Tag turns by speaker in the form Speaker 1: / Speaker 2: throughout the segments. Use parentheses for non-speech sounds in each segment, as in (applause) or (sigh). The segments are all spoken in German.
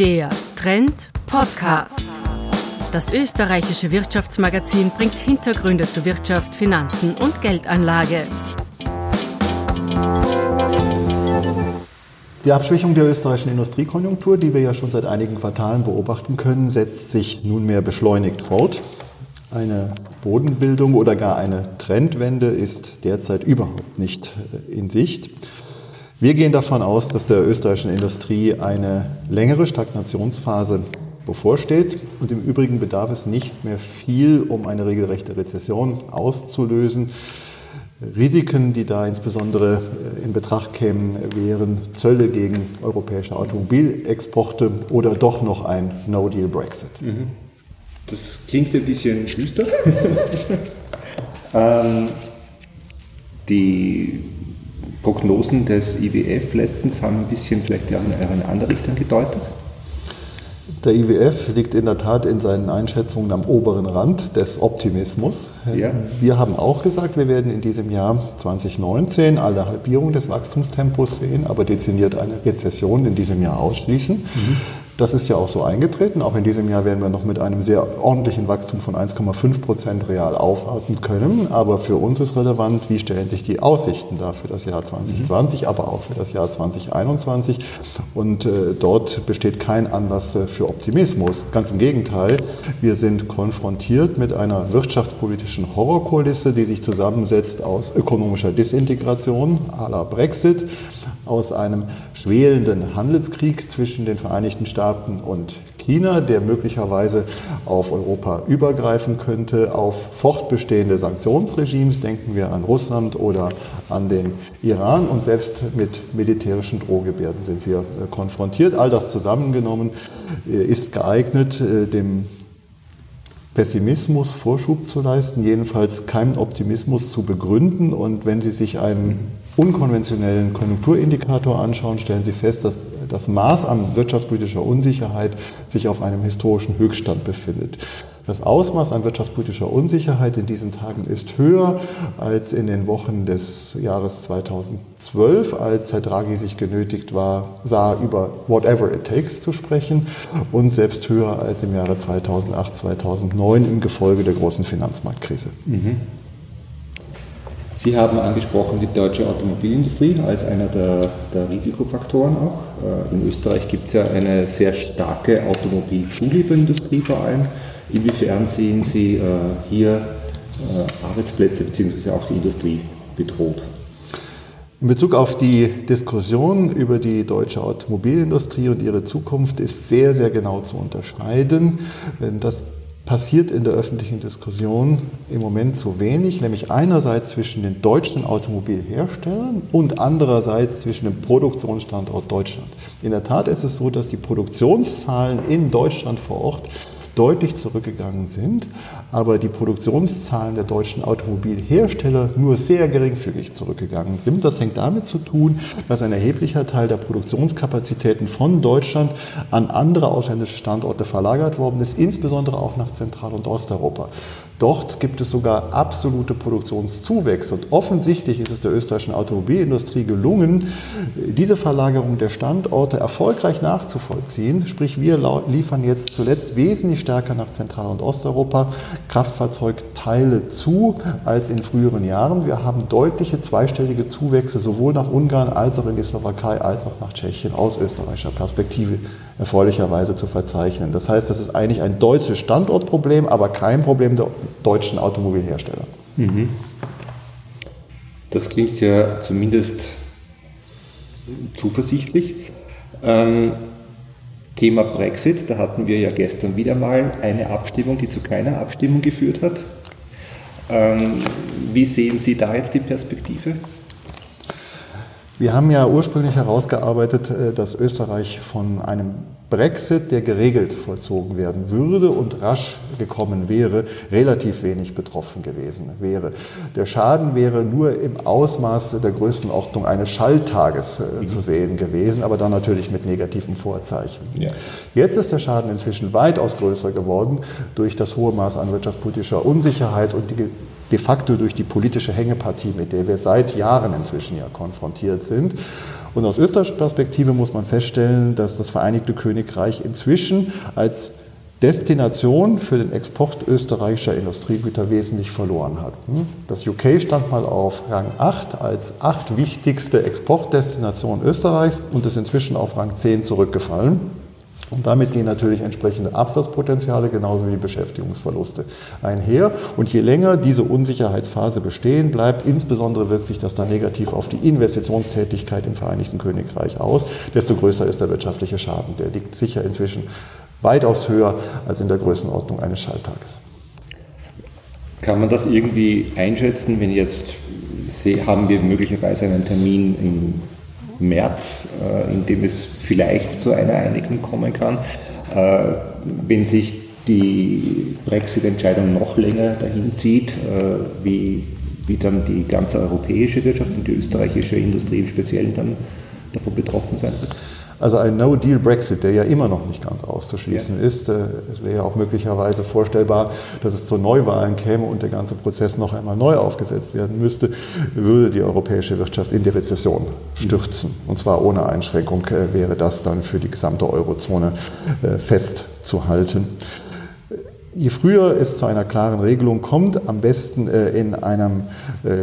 Speaker 1: Der Trend Podcast. Das österreichische Wirtschaftsmagazin bringt Hintergründe zu Wirtschaft, Finanzen und Geldanlage.
Speaker 2: Die Abschwächung der österreichischen Industriekonjunktur, die wir ja schon seit einigen Quartalen beobachten können, setzt sich nunmehr beschleunigt fort. Eine Bodenbildung oder gar eine Trendwende ist derzeit überhaupt nicht äh, in Sicht. Wir gehen davon aus, dass der österreichischen Industrie eine längere Stagnationsphase bevorsteht. Und im Übrigen bedarf es nicht mehr viel, um eine regelrechte Rezession auszulösen. Risiken, die da insbesondere äh, in Betracht kämen, wären Zölle gegen europäische Automobilexporte oder doch noch ein No-Deal-Brexit. Mhm.
Speaker 3: Das klingt ein bisschen düster. (laughs) ähm, die Prognosen des IWF letztens haben ein bisschen vielleicht in eine andere Richtung gedeutet.
Speaker 2: Der IWF liegt in der Tat in seinen Einschätzungen am oberen Rand des Optimismus. Ja. Wir haben auch gesagt, wir werden in diesem Jahr 2019 eine Halbierung des Wachstumstempos sehen, aber dezimiert eine Rezession in diesem Jahr ausschließen. Mhm. Das ist ja auch so eingetreten. Auch in diesem Jahr werden wir noch mit einem sehr ordentlichen Wachstum von 1,5 Prozent real aufwarten können. Aber für uns ist relevant, wie stellen sich die Aussichten da für das Jahr 2020, mhm. aber auch für das Jahr 2021. Und äh, dort besteht kein Anlass äh, für Optimismus. Ganz im Gegenteil, wir sind konfrontiert mit einer wirtschaftspolitischen Horrorkulisse, die sich zusammensetzt aus ökonomischer Disintegration à la Brexit, aus einem schwelenden Handelskrieg zwischen den Vereinigten Staaten und China, der möglicherweise auf Europa übergreifen könnte, auf fortbestehende Sanktionsregimes, denken wir an Russland oder an den Iran und selbst mit militärischen Drohgebärden sind wir äh, konfrontiert. All das zusammengenommen äh, ist geeignet, äh, dem Pessimismus Vorschub zu leisten, jedenfalls keinen Optimismus zu begründen. Und wenn Sie sich einen unkonventionellen Konjunkturindikator anschauen, stellen Sie fest, dass das Maß an wirtschaftspolitischer Unsicherheit sich auf einem historischen Höchststand befindet. Das Ausmaß an wirtschaftspolitischer Unsicherheit in diesen Tagen ist höher als in den Wochen des Jahres 2012, als Herr Draghi sich genötigt war, sah, über whatever it takes zu sprechen und selbst höher als im Jahre 2008, 2009 im Gefolge der großen Finanzmarktkrise. Mhm.
Speaker 3: Sie haben angesprochen die deutsche Automobilindustrie als einer der, der Risikofaktoren auch. Äh, in Österreich gibt es ja eine sehr starke Automobilzulieferindustrie vor allem. Inwiefern sehen Sie äh, hier äh, Arbeitsplätze bzw. auch die Industrie bedroht?
Speaker 2: In Bezug auf die Diskussion über die deutsche Automobilindustrie und ihre Zukunft ist sehr, sehr genau zu unterscheiden. Das passiert in der öffentlichen Diskussion im Moment zu wenig, nämlich einerseits zwischen den deutschen Automobilherstellern und andererseits zwischen dem Produktionsstandort Deutschland. In der Tat ist es so, dass die Produktionszahlen in Deutschland vor Ort deutlich zurückgegangen sind, aber die Produktionszahlen der deutschen Automobilhersteller nur sehr geringfügig zurückgegangen sind. Das hängt damit zu tun, dass ein erheblicher Teil der Produktionskapazitäten von Deutschland an andere ausländische Standorte verlagert worden ist, insbesondere auch nach Zentral- und Osteuropa. Dort gibt es sogar absolute Produktionszuwächse. Und offensichtlich ist es der österreichischen Automobilindustrie gelungen, diese Verlagerung der Standorte erfolgreich nachzuvollziehen. Sprich, wir liefern jetzt zuletzt wesentlich stärker nach Zentral- und Osteuropa Kraftfahrzeugteile zu als in früheren Jahren. Wir haben deutliche zweistellige Zuwächse sowohl nach Ungarn als auch in die Slowakei als auch nach Tschechien aus österreichischer Perspektive erfreulicherweise zu verzeichnen. Das heißt, das ist eigentlich ein deutsches Standortproblem, aber kein Problem der deutschen Automobilhersteller. Mhm.
Speaker 3: Das klingt ja zumindest zuversichtlich. Ähm, Thema Brexit, da hatten wir ja gestern wieder mal eine Abstimmung, die zu keiner Abstimmung geführt hat. Ähm, wie sehen Sie da jetzt die Perspektive?
Speaker 2: Wir haben ja ursprünglich herausgearbeitet, äh, dass Österreich von einem Brexit, der geregelt vollzogen werden würde und rasch gekommen wäre, relativ wenig betroffen gewesen wäre. Der Schaden wäre nur im Ausmaß der Größenordnung eines Schalltages äh, mhm. zu sehen gewesen, aber dann natürlich mit negativen Vorzeichen. Ja. Jetzt ist der Schaden inzwischen weitaus größer geworden durch das hohe Maß an wirtschaftspolitischer Unsicherheit und die de facto durch die politische Hängepartie, mit der wir seit Jahren inzwischen ja konfrontiert sind. Und aus österreichischer Perspektive muss man feststellen, dass das Vereinigte Königreich inzwischen als Destination für den Export österreichischer Industriegüter wesentlich verloren hat. Das UK stand mal auf Rang 8 als acht wichtigste Exportdestination Österreichs und ist inzwischen auf Rang 10 zurückgefallen. Und damit gehen natürlich entsprechende Absatzpotenziale genauso wie Beschäftigungsverluste einher. Und je länger diese Unsicherheitsphase bestehen bleibt, insbesondere wirkt sich das dann negativ auf die Investitionstätigkeit im Vereinigten Königreich aus, desto größer ist der wirtschaftliche Schaden. Der liegt sicher inzwischen weitaus höher als in der Größenordnung eines Schalltages.
Speaker 3: Kann man das irgendwie einschätzen, wenn jetzt haben wir möglicherweise einen Termin im März, äh, in dem es vielleicht zu einer Einigung kommen kann. Äh, wenn sich die Brexit-Entscheidung noch länger dahin zieht, äh, wie, wie dann die ganze europäische Wirtschaft und die österreichische Industrie im Speziellen dann davon betroffen sein wird?
Speaker 2: Also ein No-Deal-Brexit, der ja immer noch nicht ganz auszuschließen ja. ist. Äh, es wäre ja auch möglicherweise vorstellbar, dass es zu Neuwahlen käme und der ganze Prozess noch einmal neu aufgesetzt werden müsste, würde die europäische Wirtschaft in die Rezession stürzen. Und zwar ohne Einschränkung äh, wäre das dann für die gesamte Eurozone äh, festzuhalten. Je früher es zu einer klaren Regelung kommt, am besten in einem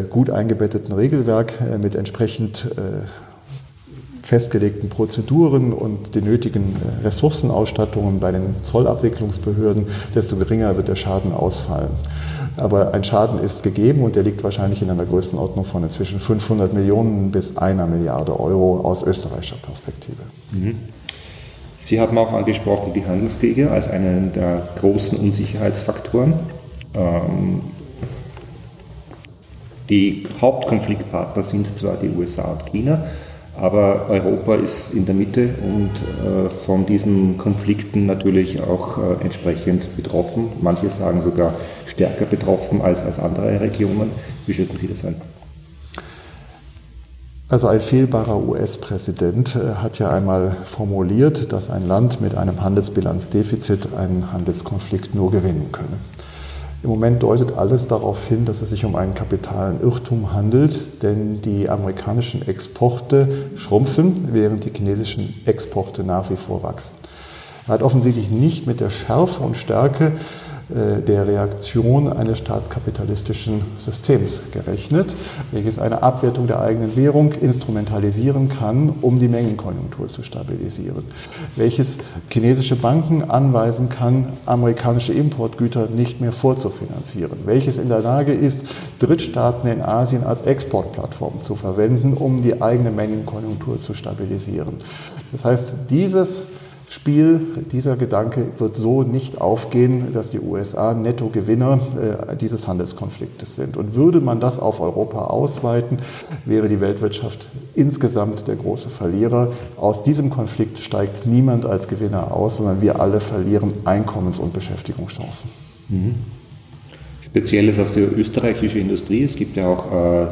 Speaker 2: gut eingebetteten Regelwerk mit entsprechend festgelegten Prozeduren und den nötigen äh, Ressourcenausstattungen bei den Zollabwicklungsbehörden, desto geringer wird der Schaden ausfallen. Aber ein Schaden ist gegeben und der liegt wahrscheinlich in einer Größenordnung von inzwischen 500 Millionen bis einer Milliarde Euro aus österreichischer Perspektive. Mhm.
Speaker 3: Sie haben auch angesprochen die Handelskriege als einen der großen Unsicherheitsfaktoren. Ähm, die Hauptkonfliktpartner sind zwar die USA und China, aber Europa ist in der Mitte und äh, von diesen Konflikten natürlich auch äh, entsprechend betroffen. Manche sagen sogar stärker betroffen als, als andere Regionen. Wie schätzen Sie das ein?
Speaker 2: Also ein fehlbarer US-Präsident äh, hat ja einmal formuliert, dass ein Land mit einem Handelsbilanzdefizit einen Handelskonflikt nur gewinnen könne. Im Moment deutet alles darauf hin, dass es sich um einen kapitalen Irrtum handelt, denn die amerikanischen Exporte schrumpfen, während die chinesischen Exporte nach wie vor wachsen. Er hat offensichtlich nicht mit der Schärfe und Stärke der Reaktion eines staatskapitalistischen Systems gerechnet, welches eine Abwertung der eigenen Währung instrumentalisieren kann, um die Mengenkonjunktur zu stabilisieren, welches chinesische Banken anweisen kann, amerikanische Importgüter nicht mehr vorzufinanzieren, welches in der Lage ist, Drittstaaten in Asien als Exportplattform zu verwenden, um die eigene Mengenkonjunktur zu stabilisieren. Das heißt, dieses Spiel, dieser Gedanke wird so nicht aufgehen, dass die USA Nettogewinner äh, dieses Handelskonfliktes sind. Und würde man das auf Europa ausweiten, wäre die Weltwirtschaft insgesamt der große Verlierer. Aus diesem Konflikt steigt niemand als Gewinner aus, sondern wir alle verlieren Einkommens- und Beschäftigungschancen. Mhm.
Speaker 3: Spezielles auf die österreichische Industrie. Es gibt ja auch äh,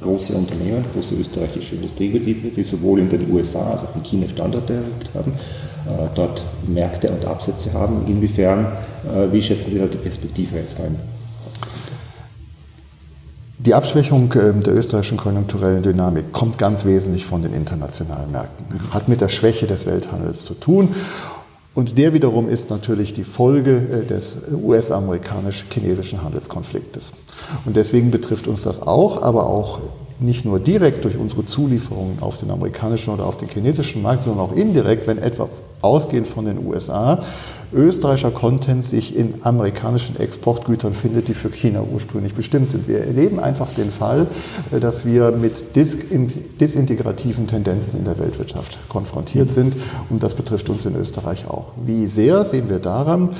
Speaker 3: große Unternehmen, große österreichische Industriebetriebe, die sowohl in den USA als auch in China Standorte errichtet haben, äh, dort Märkte und Absätze haben. Inwiefern, äh, wie schätzen Sie da die Perspektive jetzt ein?
Speaker 2: Die Abschwächung ähm, der österreichischen konjunkturellen Dynamik kommt ganz wesentlich von den internationalen Märkten, hat mit der Schwäche des Welthandels zu tun und der wiederum ist natürlich die Folge äh, des US-amerikanisch-chinesischen Handelskonfliktes. Und deswegen betrifft uns das auch, aber auch nicht nur direkt durch unsere Zulieferungen auf den amerikanischen oder auf den chinesischen Markt, sondern auch indirekt, wenn etwa ausgehend von den USA österreichischer Content sich in amerikanischen Exportgütern findet, die für China ursprünglich bestimmt sind. Wir erleben einfach den Fall, äh, dass wir mit disintegrativen Tendenzen in der Weltwirtschaft konfrontiert sind und das betrifft uns in Österreich auch. Wie sehr sehen wir daran,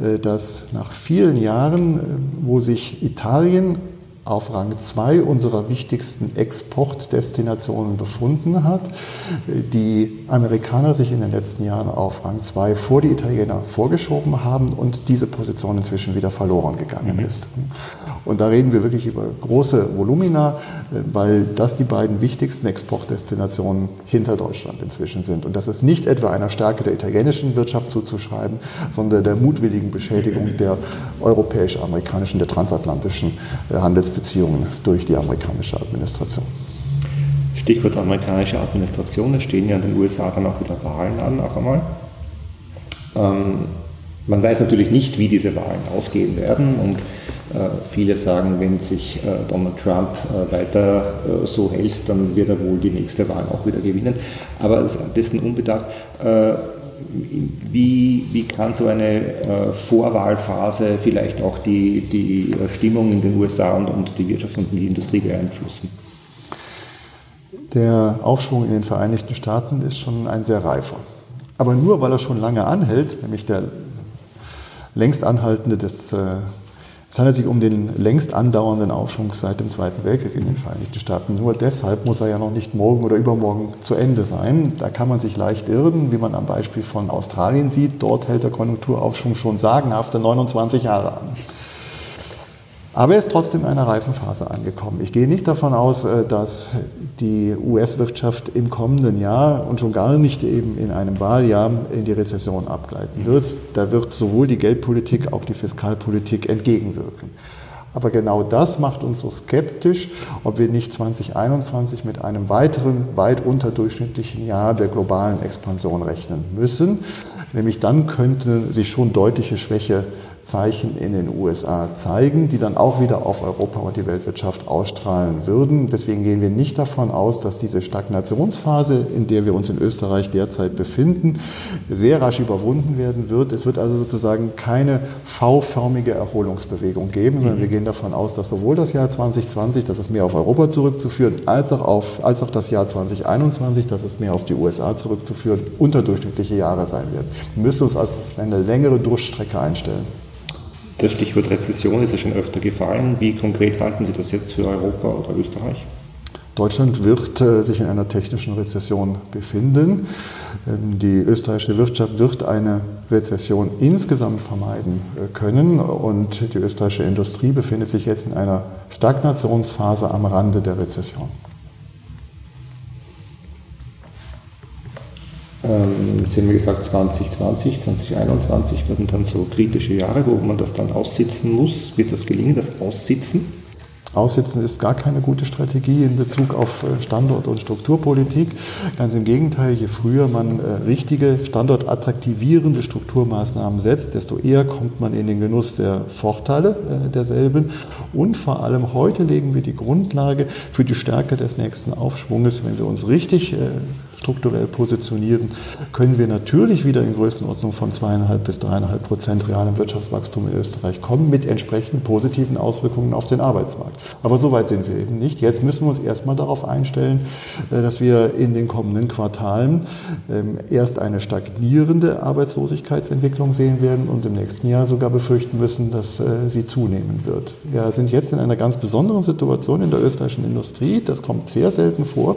Speaker 2: äh, dass nach vielen Jahren, äh, wo sich Italien auf Rang 2 unserer wichtigsten Exportdestinationen befunden hat. Die Amerikaner sich in den letzten Jahren auf Rang 2 vor die Italiener vorgeschoben haben und diese Position inzwischen wieder verloren gegangen mhm. ist. Und da reden wir wirklich über große Volumina, äh, weil das die beiden wichtigsten Exportdestinationen hinter Deutschland inzwischen sind. Und das ist nicht etwa einer Stärke der italienischen Wirtschaft zuzuschreiben, sondern der mutwilligen Beschädigung der europäisch-amerikanischen, der transatlantischen äh, Handelsbeziehungen durch die amerikanische Administration.
Speaker 3: Stichwort amerikanische Administration, es stehen ja in den USA dann auch wieder Wahlen an, auch einmal. Ähm, man weiß natürlich nicht, wie diese Wahlen ausgehen werden und äh, viele sagen, wenn sich äh, Donald Trump äh, weiter äh, so hält, dann wird er wohl die nächste Wahl auch wieder gewinnen. Aber dessen unbedacht, äh, wie, wie kann so eine äh, Vorwahlphase vielleicht auch die, die Stimmung in den USA und, und die Wirtschaft und die Industrie beeinflussen?
Speaker 2: Der Aufschwung in den Vereinigten Staaten ist schon ein sehr reifer. Aber nur weil er schon lange anhält, nämlich der längst anhaltende des äh, es handelt sich um den längst andauernden Aufschwung seit dem Zweiten Weltkrieg in den Vereinigten Staaten. Nur deshalb muss er ja noch nicht morgen oder übermorgen zu Ende sein. Da kann man sich leicht irren, wie man am Beispiel von Australien sieht. Dort hält der Konjunkturaufschwung schon sagenhafte 29 Jahre an. Aber er ist trotzdem in einer reifen Phase angekommen. Ich gehe nicht davon aus, äh, dass die US-Wirtschaft im kommenden Jahr und schon gar nicht eben in einem Wahljahr in die Rezession abgleiten wird. Da wird sowohl die Geldpolitik, auch die Fiskalpolitik entgegenwirken. Aber genau das macht uns so skeptisch, ob wir nicht 2021 mit einem weiteren, weit unterdurchschnittlichen Jahr der globalen Expansion rechnen müssen. Nämlich dann könnte sich schon deutliche Schwäche Zeichen in den USA zeigen, die dann auch wieder auf Europa und die Weltwirtschaft ausstrahlen würden. Deswegen gehen wir nicht davon aus, dass diese Stagnationsphase, in der wir uns in Österreich derzeit befinden, sehr rasch überwunden werden wird. Es wird also sozusagen keine V-förmige Erholungsbewegung geben, sondern wir gehen davon aus, dass sowohl das Jahr 2020, das ist mehr auf Europa zurückzuführen, als auch, auf, als auch das Jahr 2021, das ist mehr auf die USA zurückzuführen, unterdurchschnittliche Jahre sein werden. Wir müssen uns also auf eine längere Durchstrecke einstellen.
Speaker 3: Das Stichwort Rezession ist ja schon öfter gefallen. Wie konkret halten Sie das jetzt für Europa oder Österreich?
Speaker 2: Deutschland wird äh, sich in einer technischen Rezession befinden. Ähm, die österreichische Wirtschaft wird eine Rezession insgesamt vermeiden äh, können und die österreichische Industrie befindet sich jetzt in einer Stagnationsphase am Rande der Rezession.
Speaker 3: Ähm, haben ja gesagt, 2020, 2021 werden dann so kritische Jahre, wo man das dann aussitzen muss. Wird das gelingen, das Aussitzen?
Speaker 2: Aussitzen ist gar keine gute Strategie in Bezug auf äh, Standort- und Strukturpolitik. Ganz im Gegenteil, je früher man äh, richtige standortattraktivierende Strukturmaßnahmen setzt, desto eher kommt man in den Genuss der Vorteile äh, derselben. Und vor allem heute legen wir die Grundlage für die Stärke des nächsten Aufschwunges, wenn wir uns richtig strukturell positionieren, können wir natürlich wieder in Größenordnung von zweieinhalb bis dreieinhalb Prozent realem Wirtschaftswachstum in Österreich kommen, mit entsprechenden positiven Auswirkungen auf den Arbeitsmarkt. Aber so weit sind wir eben nicht. Jetzt müssen wir uns erstmal darauf einstellen, äh, dass wir in den kommenden Quartalen ähm, erst eine stagnierende Arbeitslosigkeitsentwicklung sehen werden und im nächsten Jahr sogar befürchten müssen, dass äh, sie zunehmen wird. Wir sind jetzt in einer ganz besonderen Situation in der österreichischen Industrie. Das kommt sehr selten vor,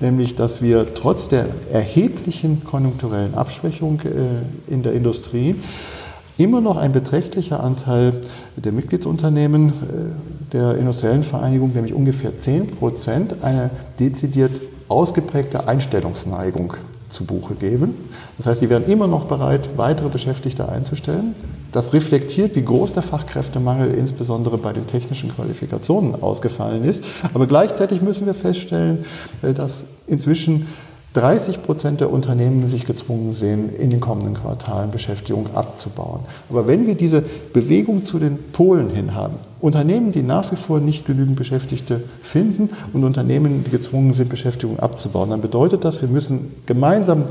Speaker 2: nämlich dass wir trotz der erheblichen konjunkturellen Abschwächung äh, in der Industrie immer noch ein beträchtlicher Anteil der Mitgliedsunternehmen äh, der industriellen Vereinigung, nämlich ungefähr 10 Prozent, eine dezidiert ausgeprägte Einstellungsneigung zu Buche geben. Das heißt, die wären immer noch bereit, weitere Beschäftigte einzustellen. Das reflektiert, wie groß der Fachkräftemangel insbesondere bei den technischen Qualifikationen ausgefallen ist. Aber gleichzeitig müssen wir feststellen, äh, dass inzwischen 30 Prozent der Unternehmen sich gezwungen sehen, in den kommenden Quartalen Beschäftigung abzubauen. Aber wenn wir diese Bewegung zu den Polen hin haben, Unternehmen, die nach wie vor nicht genügend Beschäftigte finden und Unternehmen, die gezwungen sind, Beschäftigung abzubauen, dann bedeutet das, wir müssen gemeinsam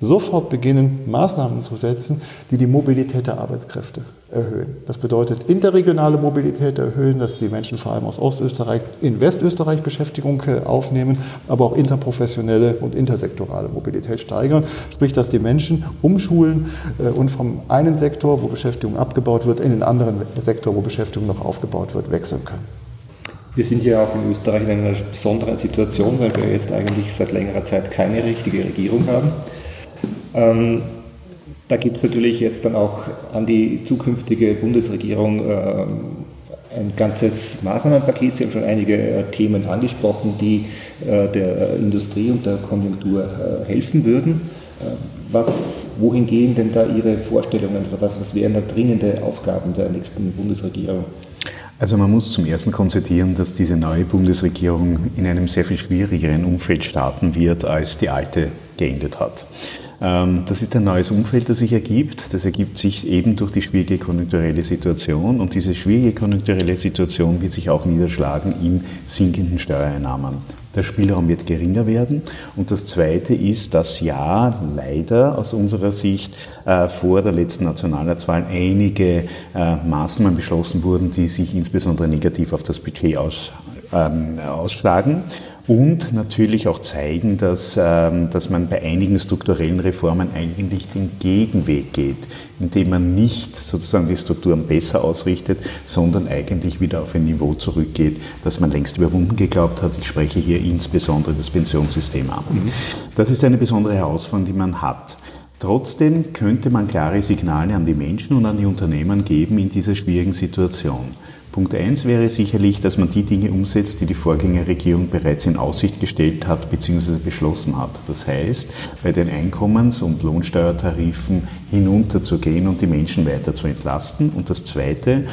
Speaker 2: sofort beginnen, Maßnahmen zu setzen, die die Mobilität der Arbeitskräfte erhöhen. Das bedeutet interregionale Mobilität erhöhen, dass die Menschen vor allem aus Ostösterreich in Westösterreich Beschäftigung äh, aufnehmen, aber auch interprofessionelle und intersektorale Mobilität steigern. Sprich, dass die Menschen umschulen äh, und vom einen Sektor, wo Beschäftigung abgebaut wird, in den anderen Sektor, wo Beschäftigung noch aufgebaut wird, wechseln können.
Speaker 3: Wir sind ja auch in Österreich in einer besonderen Situation, weil wir jetzt eigentlich seit längerer Zeit keine richtige Regierung haben. Ähm, da gibt es natürlich jetzt dann auch an die zukünftige Bundesregierung äh, ein ganzes Maßnahmenpaket. Sie haben schon einige äh, Themen angesprochen, die äh, der Industrie und der Konjunktur äh, helfen würden. Was, wohin gehen denn da Ihre Vorstellungen? Was, was wären da dringende Aufgaben der nächsten Bundesregierung?
Speaker 4: Also man muss zum ersten konstatieren, dass diese neue Bundesregierung in einem sehr viel schwierigeren Umfeld starten wird, als die alte geendet hat. Ähm, das ist ein neues Umfeld, das sich ergibt. Das ergibt sich eben durch die schwierige konjunkturelle Situation. Und diese schwierige konjunkturelle Situation wird sich auch niederschlagen in sinkenden Steuereinnahmen. Der Spielraum wird geringer werden. Und das Zweite ist, dass ja leider aus unserer Sicht äh, vor der letzten Nationalratswahl einige äh, Maßnahmen beschlossen wurden, die sich insbesondere negativ auf das Budget aus, ähm, ausschlagen und natürlich auch zeigen, dass, ähm, dass man bei einigen strukturellen Reformen eigentlich den Gegenweg geht, indem man nicht sozusagen die Strukturen besser ausrichtet, sondern eigentlich wieder auf ein Niveau zurückgeht, das man längst überwunden geglaubt hat. Ich spreche hier insbesondere das Pensionssystem an. Mhm. Das ist eine besondere Herausforderung, die man hat. Trotzdem könnte man klare Signale an die Menschen und an die Unternehmen geben in dieser schwierigen Situation. Punkt 1 wäre sicherlich, dass man die Dinge umsetzt, die die Vorgängerregierung bereits in Aussicht gestellt hat bzw. beschlossen hat. Das heißt, bei den Einkommens- und Lohnsteuertarifen hinunterzugehen und die Menschen weiter zu entlasten. Und das Zweite,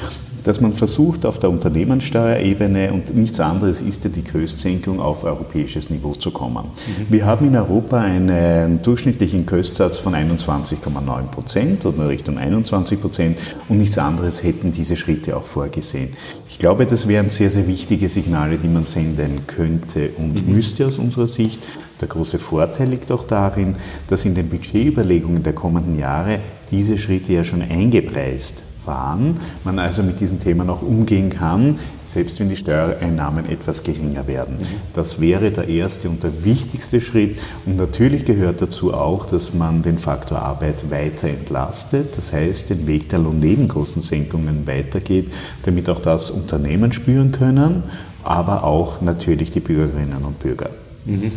Speaker 4: dass man versucht, auf der Unternehmenssteuerebene, und nichts anderes ist ja die Köstsenkung auf europäisches Niveau zu kommen. Mhm. Wir haben in Europa einen durchschnittlichen Köstsatz von 21,9 Prozent oder Richtung 21 Prozent und nichts anderes hätten diese Schritte auch vorgesehen. Ich glaube, das wären sehr, sehr wichtige Signale, die man senden könnte und mhm. müsste aus unserer Sicht. Der große Vorteil liegt auch darin, dass in den Budgetüberlegungen der kommenden Jahre diese Schritte ja schon eingepreist waren, man also mit diesen Themen auch umgehen kann, selbst wenn die Steuereinnahmen etwas geringer werden. Mhm. Das wäre der erste und der wichtigste Schritt. Und natürlich gehört dazu auch, dass man den Faktor Arbeit weiter entlastet, das heißt den Weg der Lohnnebenkostensenkungen weitergeht, damit auch das Unternehmen spüren können, aber auch natürlich die Bürgerinnen und Bürger. Mhm.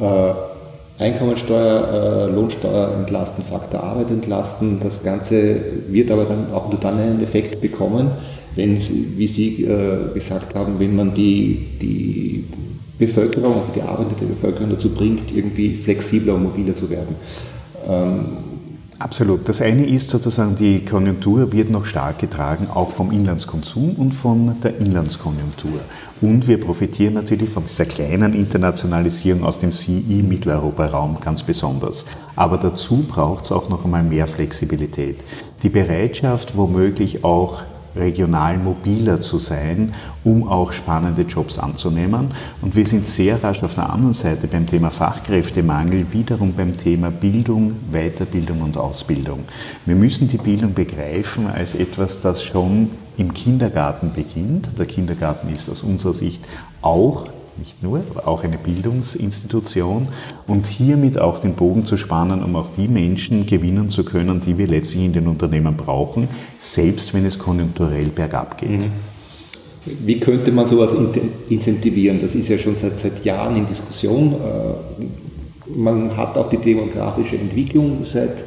Speaker 3: Äh Einkommensteuer, äh, Lohnsteuer entlasten, Faktor Arbeit entlasten. Das Ganze wird aber dann auch nur dann einen Effekt bekommen, wenn, wie Sie äh, gesagt haben, wenn man die, die Bevölkerung, also die arbeitende Bevölkerung dazu bringt, irgendwie flexibler und mobiler zu werden.
Speaker 4: Absolut. Das eine ist sozusagen, die Konjunktur wird noch stark getragen, auch vom Inlandskonsum und von der Inlandskonjunktur. Und wir profitieren natürlich von dieser kleinen Internationalisierung aus dem CI-Mitteleuropa-Raum ganz besonders. Aber dazu braucht es auch noch einmal mehr Flexibilität. Die Bereitschaft, womöglich auch regional mobiler zu sein, um auch spannende Jobs anzunehmen. Und wir sind sehr rasch auf der anderen Seite beim Thema Fachkräftemangel, wiederum beim Thema Bildung, Weiterbildung und Ausbildung. Wir müssen die Bildung begreifen als etwas, das schon im Kindergarten beginnt. Der Kindergarten ist aus unserer Sicht auch nicht nur, aber auch eine Bildungsinstitution und hiermit auch den Bogen zu spannen, um auch die Menschen gewinnen zu können, die wir letztlich in den Unternehmen brauchen, selbst wenn es konjunkturell bergab geht. Mhm.
Speaker 3: Wie könnte man sowas incentivieren? Das ist ja schon seit, seit Jahren in Diskussion. Äh, man hat auch die demografische Entwicklung seit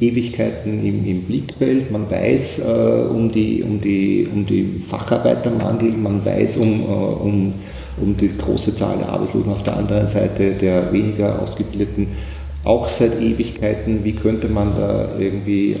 Speaker 3: Ewigkeiten im, im Blickfeld. Man weiß äh, um, die, um, die, um die Facharbeitermangel, man weiß um, äh, um um die große Zahl der Arbeitslosen auf der anderen Seite, der weniger Ausgebildeten, auch seit Ewigkeiten. Wie könnte man da irgendwie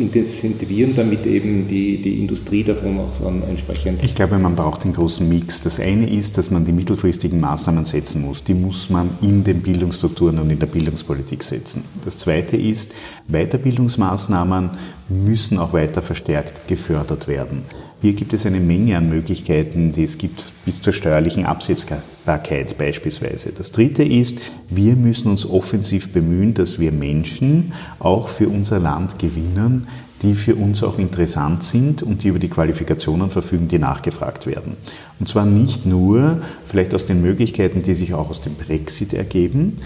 Speaker 3: intensivieren, damit eben die, die Industrie davon auch entsprechend.
Speaker 4: Ich glaube, man braucht einen großen Mix. Das eine ist, dass man die mittelfristigen Maßnahmen setzen muss. Die muss man in den Bildungsstrukturen und in der Bildungspolitik setzen. Das zweite ist, Weiterbildungsmaßnahmen müssen auch weiter verstärkt gefördert werden. Hier gibt es eine Menge an Möglichkeiten, die es gibt bis zur steuerlichen Absetzbarkeit beispielsweise. Das Dritte ist, wir müssen uns offensiv bemühen, dass wir Menschen auch für unser Land gewinnen, die für uns auch interessant sind und die über die Qualifikationen verfügen, die nachgefragt werden. Und zwar nicht nur vielleicht aus den Möglichkeiten, die sich auch aus dem Brexit ergeben,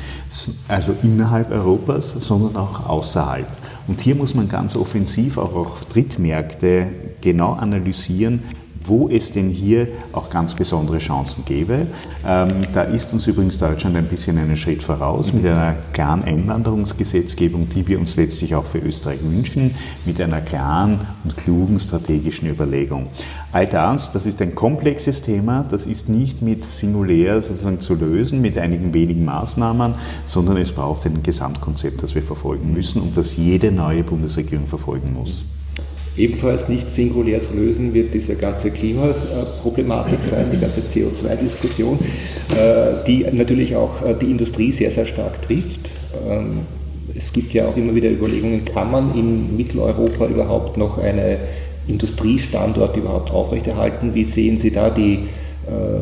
Speaker 4: also innerhalb Europas, sondern auch außerhalb. Und hier muss man ganz offensiv auch auf Drittmärkte genau analysieren, wo es denn hier auch ganz besondere Chancen gäbe. Ähm, da ist uns übrigens Deutschland ein bisschen einen Schritt voraus mit einer klaren Einwanderungsgesetzgebung, die wir uns letztlich auch für Österreich wünschen, mit einer klaren und klugen strategischen Überlegung. All das, das ist ein komplexes Thema, das ist nicht mit singulär sozusagen zu lösen, mit einigen wenigen Maßnahmen, sondern es braucht ein Gesamtkonzept, das wir verfolgen müssen und das jede neue Bundesregierung verfolgen muss.
Speaker 3: Ebenfalls nicht singulär zu lösen wird diese ganze Klimaproblematik sein, die ganze CO2-Diskussion, äh, die natürlich auch äh, die Industrie sehr, sehr stark trifft. Ähm, es gibt ja auch immer wieder Überlegungen, kann man in Mitteleuropa überhaupt noch eine Industriestandort überhaupt aufrechterhalten? Wie sehen Sie da die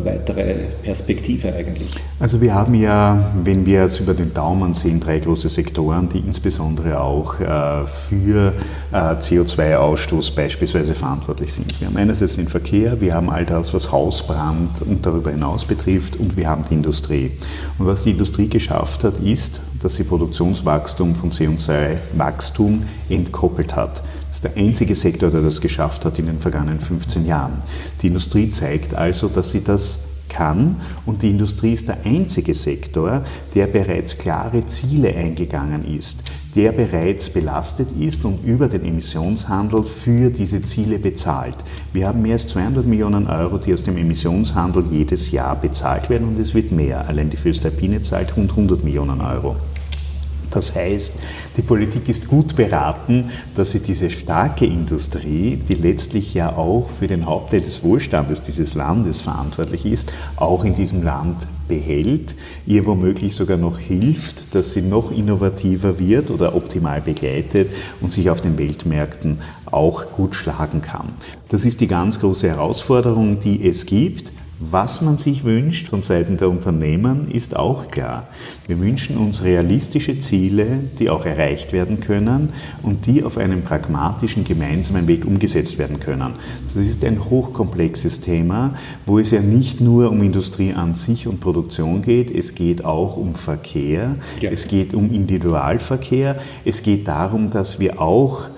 Speaker 3: weitere Perspektive eigentlich?
Speaker 4: Also wir haben ja, wenn wir es über den Daumen sehen, drei große Sektoren, die insbesondere auch äh, für äh, CO2-Ausstoß beispielsweise verantwortlich sind. Wir haben einerseits den Verkehr, wir haben all das, was Hausbrand und darüber hinaus betrifft und wir haben die Industrie. Und was die Industrie geschafft hat, ist, dass sie Produktionswachstum von CO2-Wachstum entkoppelt hat. Das ist der einzige Sektor, der das geschafft hat in den vergangenen 15 Jahren. Die Industrie zeigt also, dass sie das kann und die Industrie ist der einzige Sektor, der bereits klare Ziele eingegangen ist, der bereits belastet ist und über den Emissionshandel für diese Ziele bezahlt. Wir haben mehr als 200 Millionen Euro, die aus dem Emissionshandel jedes Jahr bezahlt werden und es wird mehr. Allein die Föstalpine zahlt rund 100 Millionen Euro. Das heißt, die Politik ist gut beraten, dass sie diese starke Industrie, die letztlich ja auch für den Hauptteil des Wohlstandes dieses Landes verantwortlich ist, auch in diesem Land behält, ihr womöglich sogar noch hilft, dass sie noch innovativer wird oder optimal begleitet und sich auf den Weltmärkten auch gut schlagen kann. Das ist die ganz große Herausforderung, die es gibt. Was man sich wünscht von Seiten der Unternehmen ist auch klar. Wir wünschen uns realistische Ziele, die auch erreicht werden können und die auf einem pragmatischen gemeinsamen Weg umgesetzt werden können. Das ist ein hochkomplexes Thema, wo es ja nicht nur um Industrie an sich und Produktion geht, es geht auch um Verkehr, ja. es geht um Individualverkehr, es geht darum, dass wir auch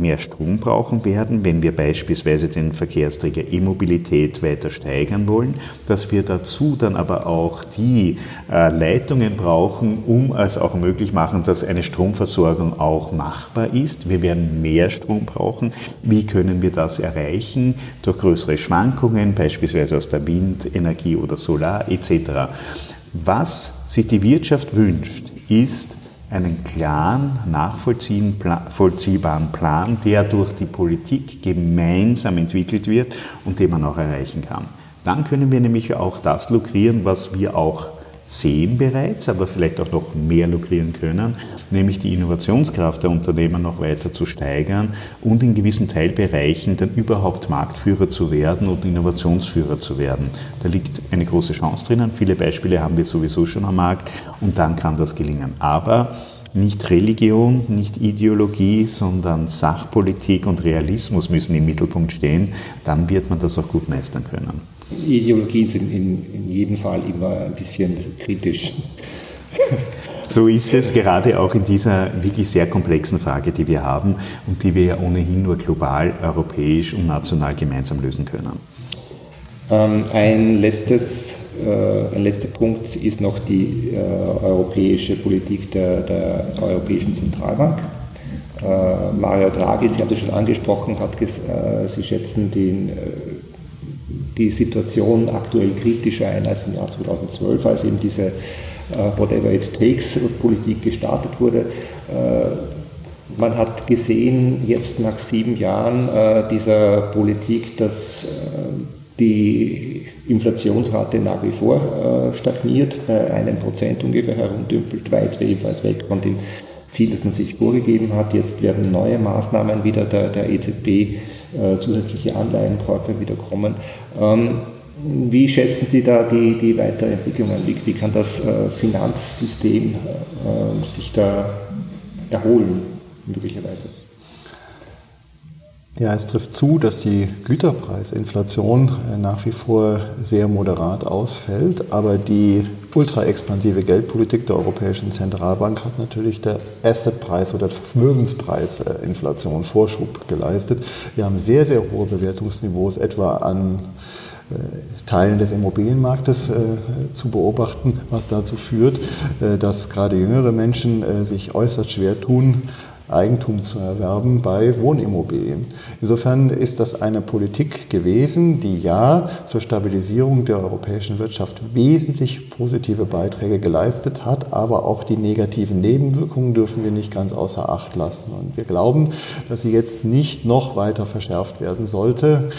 Speaker 4: mehr Strom brauchen werden, wenn wir beispielsweise den Verkehrsträger E-Mobilität weiter steigern wollen, dass wir dazu dann aber auch die äh, Leitungen brauchen, um es auch möglich machen, dass eine Stromversorgung auch machbar ist. Wir werden mehr Strom brauchen. Wie können wir das erreichen? Durch größere Schwankungen, beispielsweise aus der Windenergie oder Solar etc. Was sich die Wirtschaft wünscht, ist, einen klaren, nachvollziehbaren Plan, der durch die Politik gemeinsam entwickelt wird und den man auch erreichen kann. Dann können wir nämlich auch das lukrieren, was wir auch sehen bereits, aber vielleicht auch noch mehr lukrieren können, nämlich die Innovationskraft der Unternehmen noch weiter zu steigern und in gewissen Teilbereichen dann überhaupt Marktführer zu werden und Innovationsführer zu werden. Da liegt eine große Chance drinnen. Viele Beispiele haben wir sowieso schon am Markt und dann kann das gelingen. Aber nicht Religion, nicht Ideologie, sondern Sachpolitik und Realismus müssen im Mittelpunkt stehen. Dann wird man das auch gut meistern können.
Speaker 3: Ideologien sind in, in jedem Fall immer ein bisschen kritisch.
Speaker 4: So ist es gerade auch in dieser wirklich sehr komplexen Frage, die wir haben und die wir ja ohnehin nur global, europäisch und national gemeinsam lösen können.
Speaker 3: Ähm, ein, letztes, äh, ein letzter Punkt ist noch die äh, europäische Politik der, der Europäischen Zentralbank. Äh, Mario Draghi, Sie haben das schon angesprochen, hat äh, Sie schätzen den die Situation aktuell kritischer ein als im Jahr 2012, als eben diese äh, Whatever It Takes Politik gestartet wurde. Äh, man hat gesehen, jetzt nach sieben Jahren äh, dieser Politik, dass die Inflationsrate nach wie vor stagniert, bei einem Prozent ungefähr herumdümpelt, weit jedenfalls weg von dem Ziel, das man sich vorgegeben hat. Jetzt werden neue Maßnahmen wieder der, der EZB äh, zusätzliche Anleihenkäufe wieder kommen. Ähm, wie schätzen Sie da die, die weitere? Wie, wie kann das äh, Finanzsystem äh, sich da erholen, möglicherweise?
Speaker 2: Ja, es trifft zu, dass die Güterpreisinflation nach wie vor sehr moderat ausfällt, aber die ultra-expansive Geldpolitik der Europäischen Zentralbank hat natürlich der Assetpreis oder Vermögenspreisinflation Vorschub geleistet. Wir haben sehr, sehr hohe Bewertungsniveaus, etwa an äh, Teilen des Immobilienmarktes äh, zu beobachten, was dazu führt, äh, dass gerade jüngere Menschen äh, sich äußerst schwer tun, Eigentum zu erwerben bei Wohnimmobilien. Insofern ist das eine Politik gewesen, die ja zur Stabilisierung der europäischen Wirtschaft wesentlich positive Beiträge geleistet hat, aber auch die negativen Nebenwirkungen dürfen wir nicht ganz außer Acht lassen. Und wir glauben, dass sie jetzt nicht noch weiter verschärft werden sollte,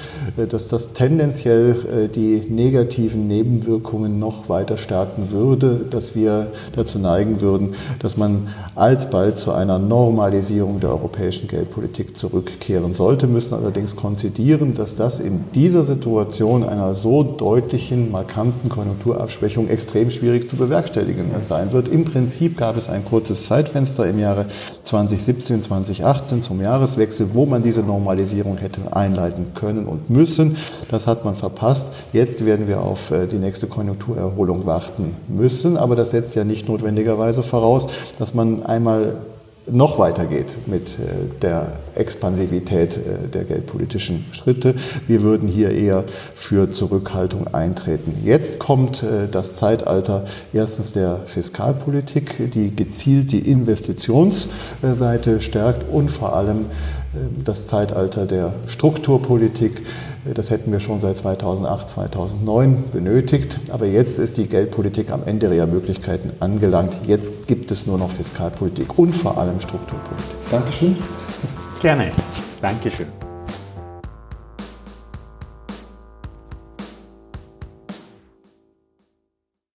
Speaker 2: dass das tendenziell äh, die negativen Nebenwirkungen noch weiter stärken würde, dass wir dazu neigen würden, dass man alsbald zu einer Normalisierung Liberalisierung der europäischen Geldpolitik zurückkehren sollte, müssen allerdings konzidieren, dass das in dieser Situation einer so deutlichen, markanten Konjunkturabschwächung extrem schwierig zu bewerkstelligen sein wird. Im Prinzip gab es ein kurzes Zeitfenster im Jahre 2017, 2018 zum Jahreswechsel, wo man diese Normalisierung hätte einleiten können und müssen. Das hat man verpasst. Jetzt werden wir auf äh, die nächste Konjunkturerholung warten müssen. Aber das setzt ja nicht notwendigerweise voraus, dass man einmal noch weitergeht mit äh, der Expansivität äh, der geldpolitischen Schritte. Wir würden hier eher für Zurückhaltung eintreten. Jetzt kommt äh, das Zeitalter erstens der Fiskalpolitik, die gezielt die Investitionsseite stärkt und vor allem das Zeitalter der Strukturpolitik, das hätten wir schon seit 2008, 2009 benötigt. Aber jetzt ist die Geldpolitik am Ende ihrer Möglichkeiten angelangt. Jetzt gibt es nur noch Fiskalpolitik und vor allem Strukturpolitik.
Speaker 4: Dankeschön. Gerne. Dankeschön.